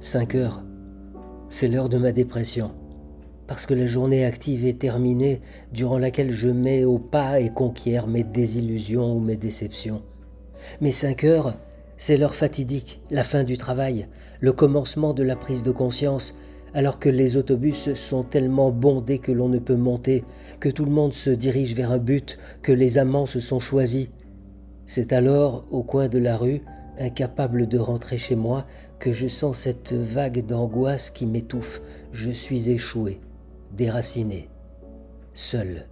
5 heures, c'est l'heure de ma dépression. Parce que la journée active est terminée, durant laquelle je mets au pas et conquiers mes désillusions ou mes déceptions. Mais 5 heures, c'est l'heure fatidique, la fin du travail, le commencement de la prise de conscience, alors que les autobus sont tellement bondés que l'on ne peut monter, que tout le monde se dirige vers un but, que les amants se sont choisis. C'est alors, au coin de la rue, incapable de rentrer chez moi, que je sens cette vague d'angoisse qui m'étouffe. Je suis échoué, déraciné, seul.